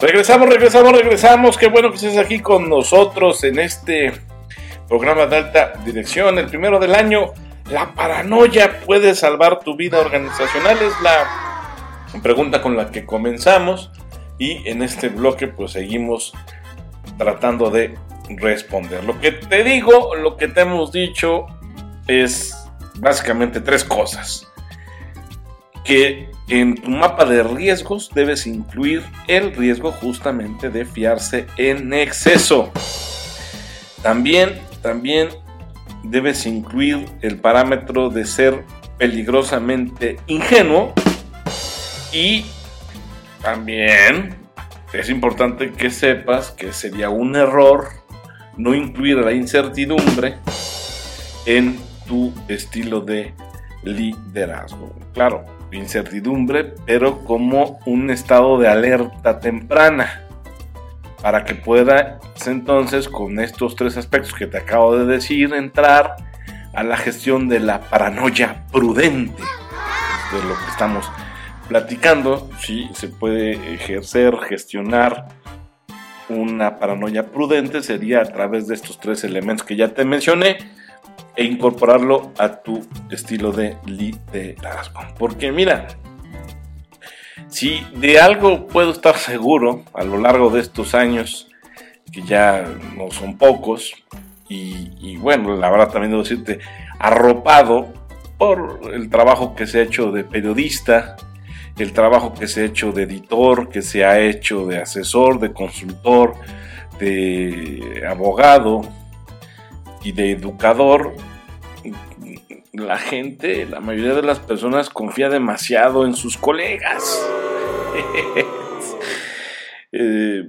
Regresamos, regresamos, regresamos. Qué bueno que estés aquí con nosotros en este programa de alta dirección, el primero del año. La paranoia puede salvar tu vida organizacional es la pregunta con la que comenzamos y en este bloque pues seguimos tratando de responder. Lo que te digo, lo que te hemos dicho es básicamente tres cosas. Que en tu mapa de riesgos debes incluir el riesgo justamente de fiarse en exceso. También, también debes incluir el parámetro de ser peligrosamente ingenuo y también es importante que sepas que sería un error no incluir la incertidumbre en tu estilo de liderazgo. Claro, incertidumbre, pero como un estado de alerta temprana, para que puedas entonces con estos tres aspectos que te acabo de decir entrar a la gestión de la paranoia prudente, de lo que estamos platicando, si se puede ejercer, gestionar una paranoia prudente, sería a través de estos tres elementos que ya te mencioné, e incorporarlo a tu estilo de liderazgo. Porque mira, si de algo puedo estar seguro a lo largo de estos años, que ya no son pocos, y, bueno, la verdad también debo decirte, arropado por el trabajo que se ha hecho de periodista, el trabajo que se ha hecho de editor, que se ha hecho de asesor, de consultor, de abogado y de educador, la gente, la mayoría de las personas confía demasiado en sus colegas. Eh,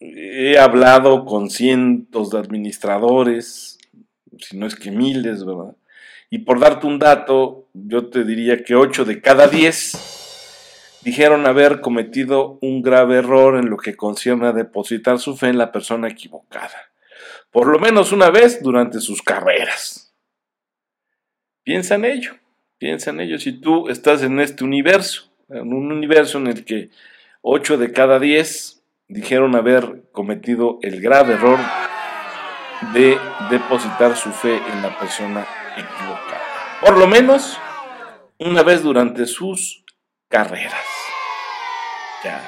he hablado con cientos de administradores, si no es que miles, ¿verdad? Y por darte un dato, yo te diría que 8 de cada 10 dijeron haber cometido un grave error en lo que concierne a depositar su fe en la persona equivocada. Por lo menos una vez durante sus carreras. Piensa en ello, piensa en ello. Si tú estás en este universo, en un universo en el que 8 de cada 10 dijeron haber cometido el grave error de depositar su fe en la persona equivocada. Por lo menos una vez durante sus carreras. Ya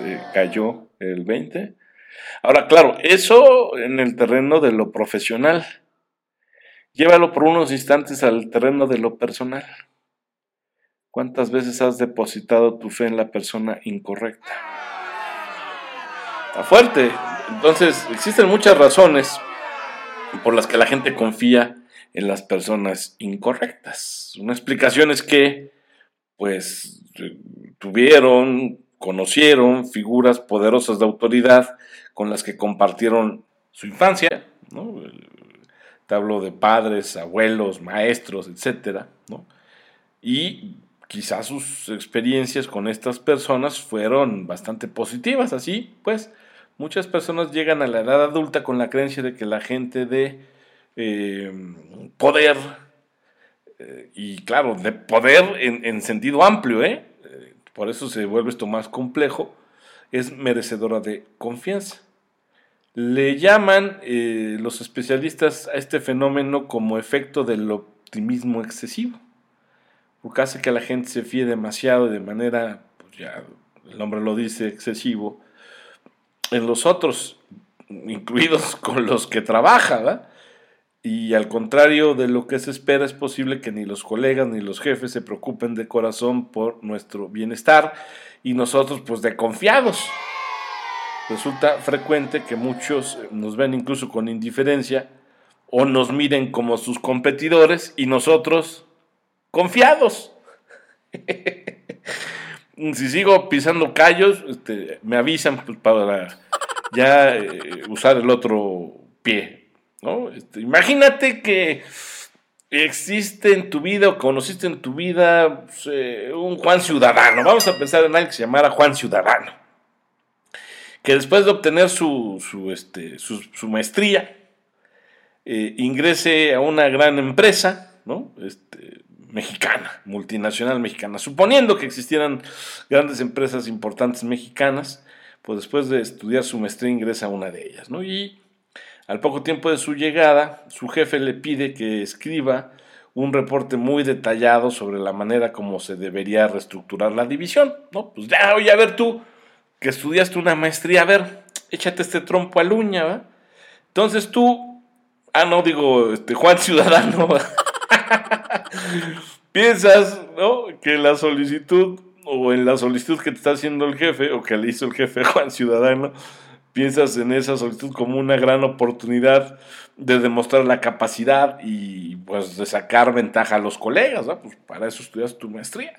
eh, cayó el 20. Ahora, claro, eso en el terreno de lo profesional. Llévalo por unos instantes al terreno de lo personal. ¿Cuántas veces has depositado tu fe en la persona incorrecta? Está fuerte. Entonces, existen muchas razones por las que la gente confía en las personas incorrectas. Una explicación es que, pues, tuvieron, conocieron figuras poderosas de autoridad con las que compartieron su infancia, ¿no? te hablo de padres, abuelos, maestros, etcétera, ¿no? Y quizás sus experiencias con estas personas fueron bastante positivas, así pues muchas personas llegan a la edad adulta con la creencia de que la gente de eh, poder, eh, y claro, de poder en, en sentido amplio, ¿eh? Por eso se vuelve esto más complejo, es merecedora de confianza. Le llaman eh, los especialistas a este fenómeno como efecto del optimismo excesivo, porque hace que la gente se fíe demasiado de manera, pues ya el nombre lo dice, excesivo, en los otros, incluidos con los que trabaja, Y al contrario de lo que se espera, es posible que ni los colegas ni los jefes se preocupen de corazón por nuestro bienestar y nosotros pues de confiados resulta frecuente que muchos nos ven incluso con indiferencia o nos miren como sus competidores y nosotros confiados. si sigo pisando callos, este, me avisan pues, para ya eh, usar el otro pie. ¿No? Este, imagínate que existe en tu vida o conociste en tu vida pues, eh, un Juan Ciudadano. Vamos a pensar en alguien que se llamara Juan Ciudadano que después de obtener su, su, este, su, maestría, eh, ingrese a una gran empresa, ¿no? Este, mexicana, multinacional mexicana. Suponiendo que existieran grandes empresas importantes mexicanas, pues después de estudiar su maestría ingresa a una de ellas, ¿no? Y al poco tiempo de su llegada, su jefe le pide que escriba un reporte muy detallado sobre la manera como se debería reestructurar la división, ¿no? Pues ya, oye, a ver tú, que estudiaste una maestría, a ver, échate este trompo al uña, ¿va? Entonces tú, ah, no, digo, este, Juan Ciudadano, piensas, ¿no? Que la solicitud, o en la solicitud que te está haciendo el jefe, o que le hizo el jefe Juan Ciudadano, piensas en esa solicitud como una gran oportunidad de demostrar la capacidad y pues de sacar ventaja a los colegas, ¿no? Pues para eso estudias tu maestría.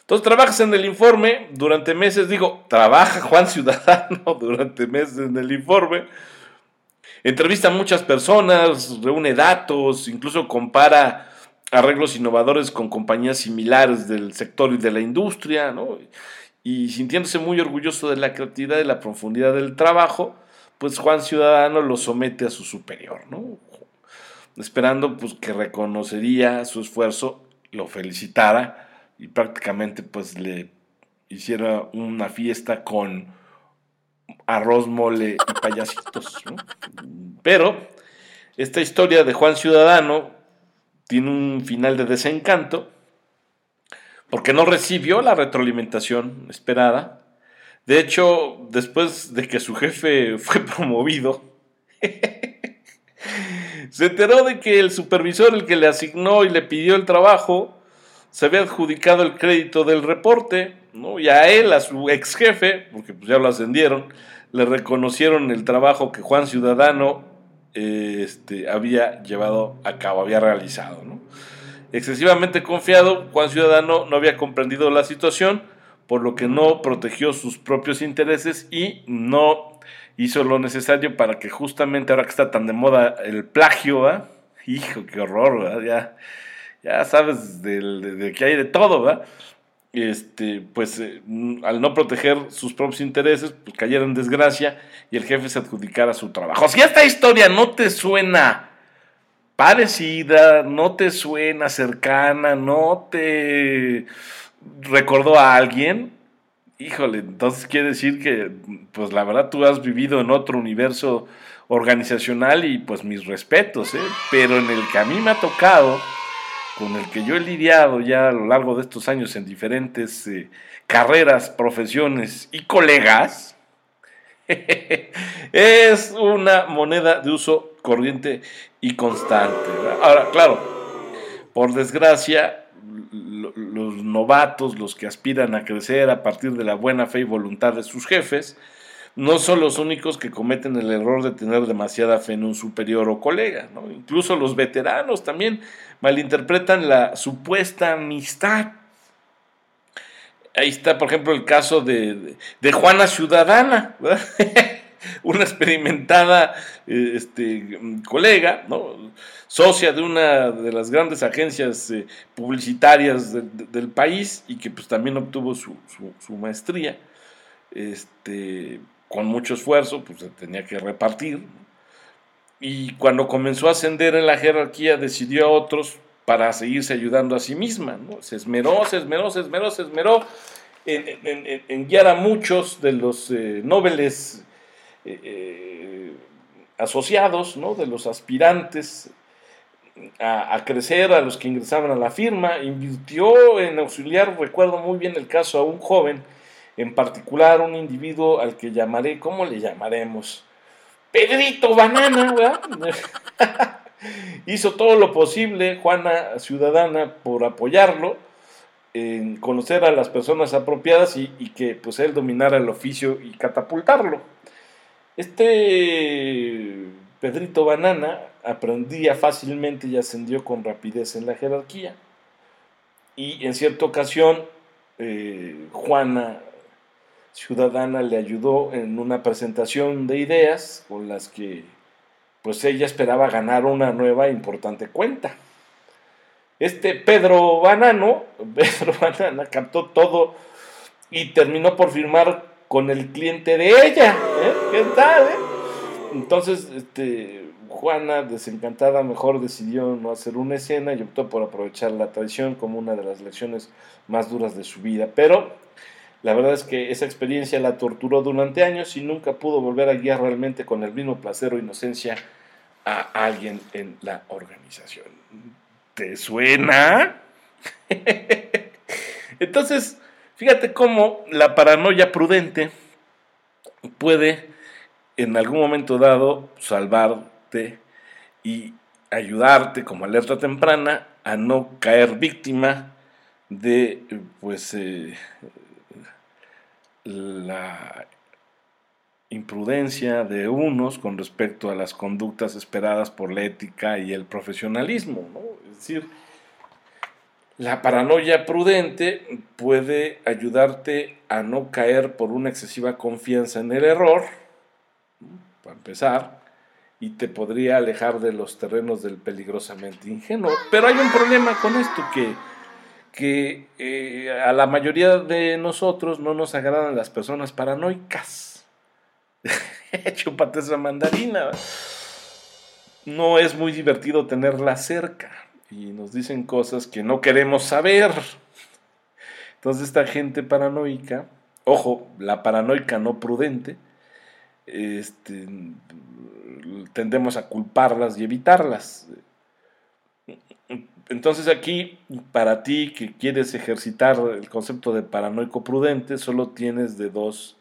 Entonces trabajas en el informe durante meses, digo, trabaja Juan Ciudadano durante meses en el informe, entrevista a muchas personas, reúne datos, incluso compara arreglos innovadores con compañías similares del sector y de la industria, ¿no? Y sintiéndose muy orgulloso de la creatividad y la profundidad del trabajo, pues Juan Ciudadano lo somete a su superior, ¿no? Esperando pues que reconocería su esfuerzo, lo felicitara y prácticamente pues le hiciera una fiesta con arroz, mole y payasitos, Pero esta historia de Juan Ciudadano tiene un final de desencanto porque no recibió la retroalimentación esperada. De hecho, después de que su jefe fue promovido, se enteró de que el supervisor, el que le asignó y le pidió el trabajo, se había adjudicado el crédito del reporte, ¿no? y a él, a su ex jefe, porque pues ya lo ascendieron, le reconocieron el trabajo que Juan Ciudadano eh, este, había llevado a cabo, había realizado. ¿no? Excesivamente confiado, Juan Ciudadano no había comprendido la situación, por lo que no protegió sus propios intereses y no hizo lo necesario para que justamente ahora que está tan de moda el plagio, hijo, qué horror, ya, ya sabes de, que hay de todo, ¿verdad? Este, pues eh, al no proteger sus propios intereses, pues cayeron en desgracia y el jefe se adjudicara su trabajo. Si esta historia no te suena parecida, no te suena cercana, no te recordó a alguien, híjole, entonces quiere decir que, pues la verdad tú has vivido en otro universo organizacional y pues mis respetos, ¿eh? pero en el que a mí me ha tocado, con el que yo he lidiado ya a lo largo de estos años en diferentes eh, carreras, profesiones y colegas, es una moneda de uso corriente y constante. Ahora, claro, por desgracia, los novatos, los que aspiran a crecer a partir de la buena fe y voluntad de sus jefes, no son los únicos que cometen el error de tener demasiada fe en un superior o colega. Incluso los veteranos también malinterpretan la supuesta amistad. Ahí está, por ejemplo, el caso de, de Juana Ciudadana. una experimentada eh, este, colega, ¿no? socia de una de las grandes agencias eh, publicitarias del país y que pues también obtuvo su, maestría, este, con mucho esfuerzo, pues se tenía que repartir. Y cuando comenzó a ascender en la jerarquía, decidió a otros para seguirse ayudando a sí misma. ¿no? Se esmeró, se esmeró, se esmeró, se esmeró en, guiar a muchos de los eh, nobles eh, eh, asociados, ¿no? de los aspirantes a, crecer, a los que ingresaban a la firma, invirtió en auxiliar, recuerdo muy bien el caso a un joven, en particular un individuo al que llamaré, ¿cómo le llamaremos? Pedrito Banana. Hizo todo lo posible, Juana Ciudadana, por apoyarlo, en conocer a las personas apropiadas y, y que pues él dominara el oficio y catapultarlo. Este Pedrito Banana aprendía fácilmente y ascendió con rapidez en la jerarquía. Y en cierta ocasión, eh, Juana Ciudadana le ayudó en una presentación de ideas con las que pues ella esperaba ganar una nueva importante cuenta. Este Pedro Banano, Pedro Banana captó todo y terminó por firmar con el cliente de ella. ¿eh? ¿Qué tal? Eh? Entonces, este, Juana, desencantada, mejor decidió no hacer una escena y optó por aprovechar la traición como una de las lecciones más duras de su vida. Pero la verdad es que esa experiencia la torturó durante años y nunca pudo volver a guiar realmente con el mismo placer o inocencia a alguien en la organización. ¿Te suena? Entonces, fíjate cómo la paranoia prudente puede en algún momento dado salvarte y ayudarte como alerta temprana a no caer víctima de pues eh, la imprudencia de unos con respecto a las conductas esperadas por la ética y el profesionalismo. Es decir, la paranoia prudente puede ayudarte a no caer por una excesiva confianza en el error, para empezar, y te podría alejar de los terrenos del peligrosamente ingenuo. Pero hay un problema con esto que, que eh, a la mayoría de nosotros no nos agradan las personas paranoicas. Chúpate esa mandarina. No es muy divertido tenerla cerca y nos dicen cosas que no queremos saber. Entonces esta gente paranoica, ojo, la paranoica no prudente, este, tendemos a culparlas y evitarlas. Entonces aquí, para ti que quieres ejercitar el concepto de paranoico prudente, solo tienes de dos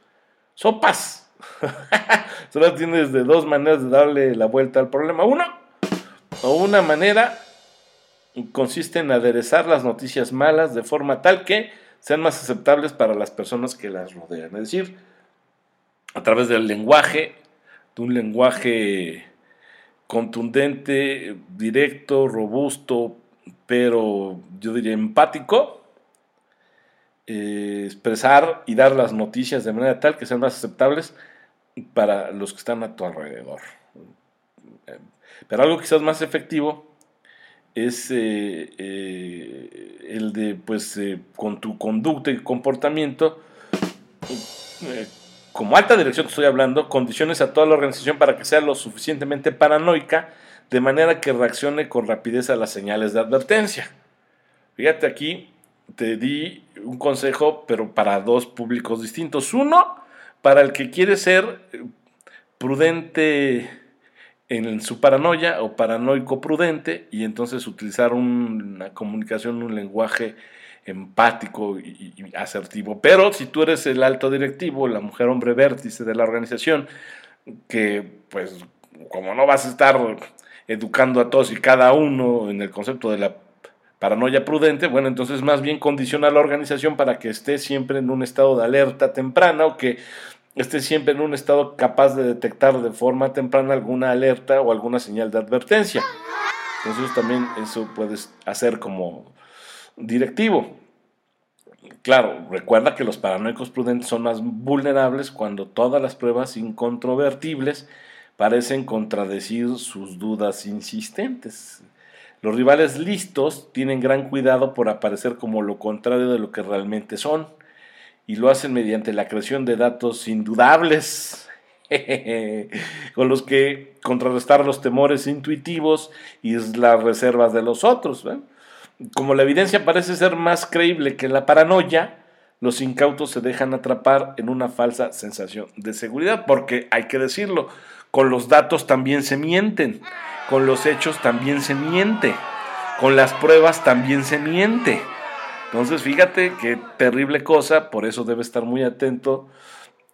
sopas. solo tienes de dos maneras de darle la vuelta al problema. Uno, o una manera consiste en aderezar las noticias malas de forma tal que sean más aceptables para las personas que las rodean. Es decir, a través del lenguaje, de un lenguaje contundente, directo, robusto, pero yo diría empático, eh, expresar y dar las noticias de manera tal que sean más aceptables para los que están a tu alrededor. Pero algo quizás más efectivo es eh, eh, el de, pues, eh, con tu conducta y comportamiento, como alta dirección que estoy hablando, condiciones a toda la organización para que sea lo suficientemente paranoica, de manera que reaccione con rapidez a las señales de advertencia. Fíjate aquí, te di un consejo, pero para dos públicos distintos. Uno, para el que quiere ser prudente en su paranoia o paranoico prudente y entonces utilizar una comunicación, un lenguaje empático y, asertivo. Pero si tú eres el alto directivo, la mujer hombre vértice de la organización, que pues como no vas a estar educando a todos y cada uno en el concepto de la paranoia prudente, bueno, entonces más bien condiciona a la organización para que esté siempre en un estado de alerta temprana o que esté siempre en un estado capaz de detectar de forma temprana alguna alerta o alguna señal de advertencia. Entonces también eso puedes hacer como directivo. Claro, recuerda que los paranoicos prudentes son más vulnerables cuando todas las pruebas incontrovertibles parecen contradecir sus dudas insistentes. Los rivales listos tienen gran cuidado por aparecer como lo contrario de lo que realmente son y lo hacen mediante la creación de datos indudables con los que contrarrestar los temores intuitivos y las reservas de los otros. Como la evidencia parece ser más creíble que la paranoia, los incautos se dejan atrapar en una falsa sensación de seguridad, porque hay que decirlo, con los datos también se mienten, con los hechos también se miente, con las pruebas también se miente. Entonces, fíjate qué terrible cosa, por eso debes estar muy atento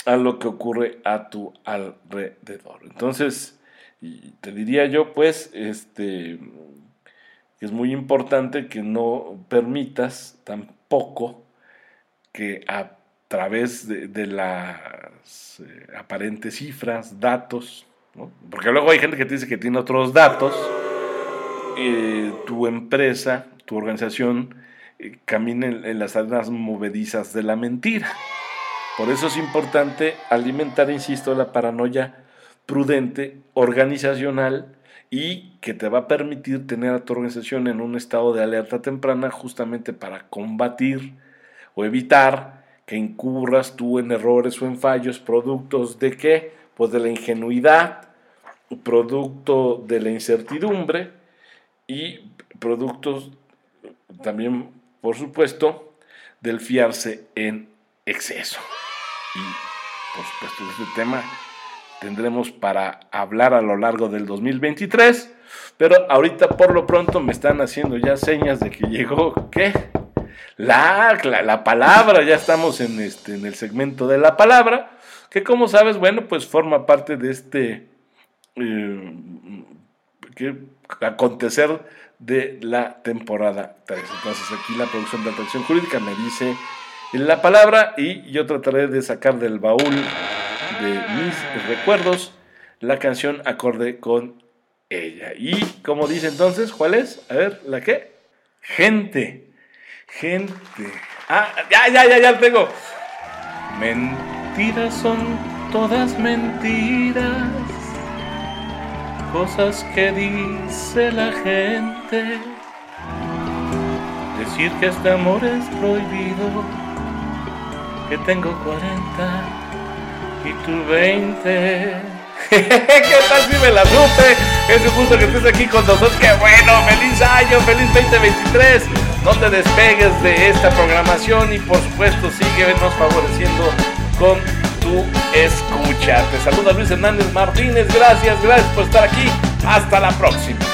a lo que ocurre a tu alrededor. Entonces, te diría yo, pues, este, es muy importante que no permitas tampoco que a través de, las eh, aparentes cifras, datos, porque luego hay gente que te dice que tiene otros datos, eh, tu empresa, tu organización, caminen en las arenas movedizas de la mentira. Por eso es importante alimentar, insisto, la paranoia prudente, organizacional y que te va a permitir tener a tu organización en un estado de alerta temprana justamente para combatir o evitar que incurras tú en errores o en fallos productos de qué? Pues de la ingenuidad producto de la incertidumbre y productos también, por supuesto, del fiarse en exceso. Y, por supuesto, de este tema tendremos para hablar a lo largo del 2023, pero ahorita por lo pronto me están haciendo ya señas de que llegó, ¿qué? La, la, palabra, ya estamos en, este, en el segmento de la palabra, que como sabes, bueno, pues forma parte de este eh, acontecer de la temporada 3. Entonces aquí la producción de atracción jurídica me dice la palabra y yo trataré de sacar del baúl de mis recuerdos la canción acorde con ella. Y como dice entonces, ¿cuál es? A ver, ¿la qué? Gente. Gente. Ah, ya, ya, ya, ya tengo. Mentiras son todas mentiras. Cosas que dice la gente. Decir que este amor es prohibido. Que tengo 40 y tú 20. ¿Qué tal si me la supe? Es un gusto que estés aquí con nosotros. ¡Qué bueno! ¡Feliz año! ¡Feliz 2023! No te despegues de esta programación y por supuesto síguenos favoreciendo con tu escucha. Te saluda Luis Hernández Martínez. Gracias, gracias por estar aquí. Hasta la próxima.